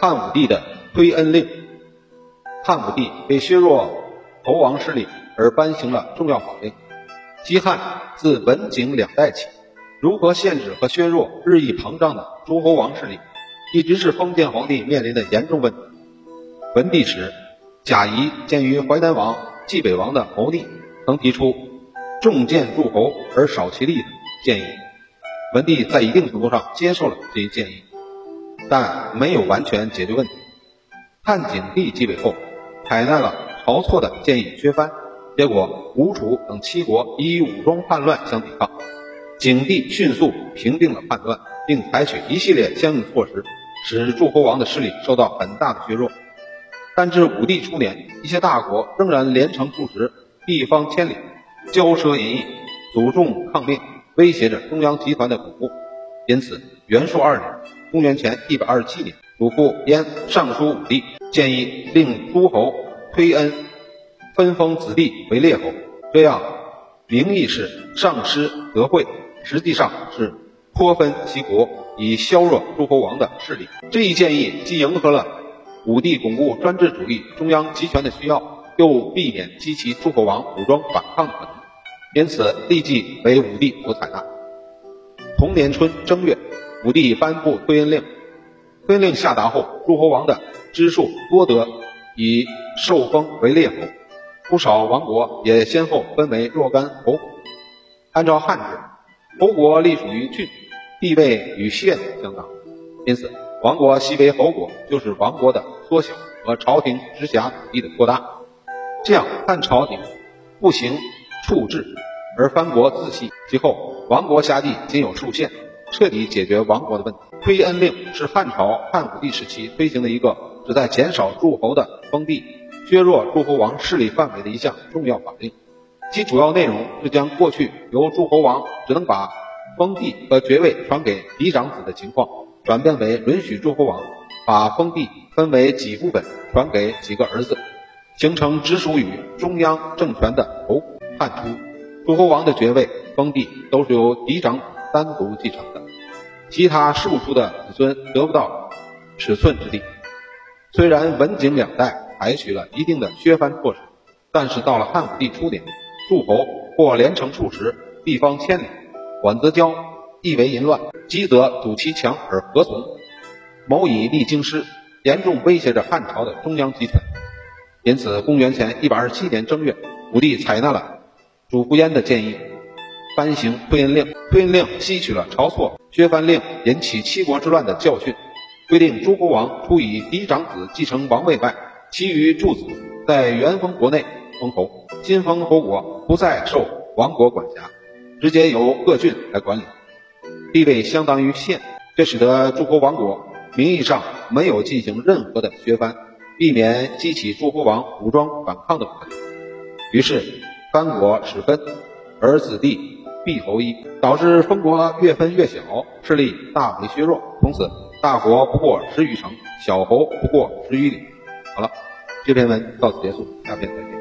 汉武帝的推恩令。汉武帝为削弱侯王势力而颁行了重要法令。西汉自文景两代起，如何限制和削弱日益膨胀的诸侯王势力，一直是封建皇帝面临的严重问题。文帝时，贾谊鉴于淮南王、冀北王的谋逆，曾提出重建诸侯而少其力的建议。文帝在一定程度上接受了这一建议，但没有完全解决问题。汉景帝继位后，采纳了晁错的建议削藩。结果，吴楚等七国以武装叛乱相抵抗，景帝迅速平定了叛乱，并采取一系列相应措施，使诸侯王的势力受到很大的削弱。但至武帝初年，一些大国仍然连城数十，地方千里，骄奢淫逸，阻众抗命，威胁着中央集团的巩固。因此，元朔二年（公元前一百二十七年），祖父燕上书武帝，建议令诸侯推恩。分封子弟为列侯，这样名义是上施德惠，实际上是颇分其国，以削弱诸侯王的势力。这一建议既迎合了武帝巩固专制主义中央集权的需要，又避免激起诸侯王武装反抗的可能，因此立即为武帝所采纳。同年春正月，武帝颁布推恩令。推恩令下达后，诸侯王的支数多得以受封为列侯。不少王国也先后分为若干侯国。按照汉制，侯国隶属于郡，地位与县相当，因此王国西为侯国，就是王国的缩小和朝廷直辖土地的扩大。这样，汉朝廷不行处置，而藩国自系，其后王国辖地仅有数县，彻底解决王国的问题。推恩令是汉朝汉武帝时期推行的一个旨在减少诸侯的封地。削弱诸侯王势力范围的一项重要法令，其主要内容是将过去由诸侯王只能把封地和爵位传给嫡长子的情况，转变为允许诸侯王把封地分为几部分传给几个儿子，形成直属于中央政权的侯。汉初，诸侯王的爵位、封地都是由嫡长子单独继承的，其他庶出的子孙得不到尺寸之地。虽然文景两代。采取了一定的削藩措施，但是到了汉武帝初年，诸侯或连城数十，地方千里，管则骄，地为淫乱，急则阻其强而何从？谋以立京师，严重威胁着汉朝的中央集权。因此，公元前一百二十七年正月，武帝采纳了主父偃的建议，颁行推恩令。推恩令吸取了晁错削藩令引起七国之乱的教训，规定诸侯王除以嫡长子继承王位外，其余诸子在原封国内封侯，新封侯国不再受王国管辖，直接由各郡来管理，地位相当于县。这使得诸侯王国名义上没有进行任何的削藩，避免激起诸侯王武装反抗的可能。于是藩国始分，而子弟必侯一，导致封国越分越小，势力大为削弱。从此，大国不过十余城，小侯不过十余里。好了，这篇文到此结束，下篇再见。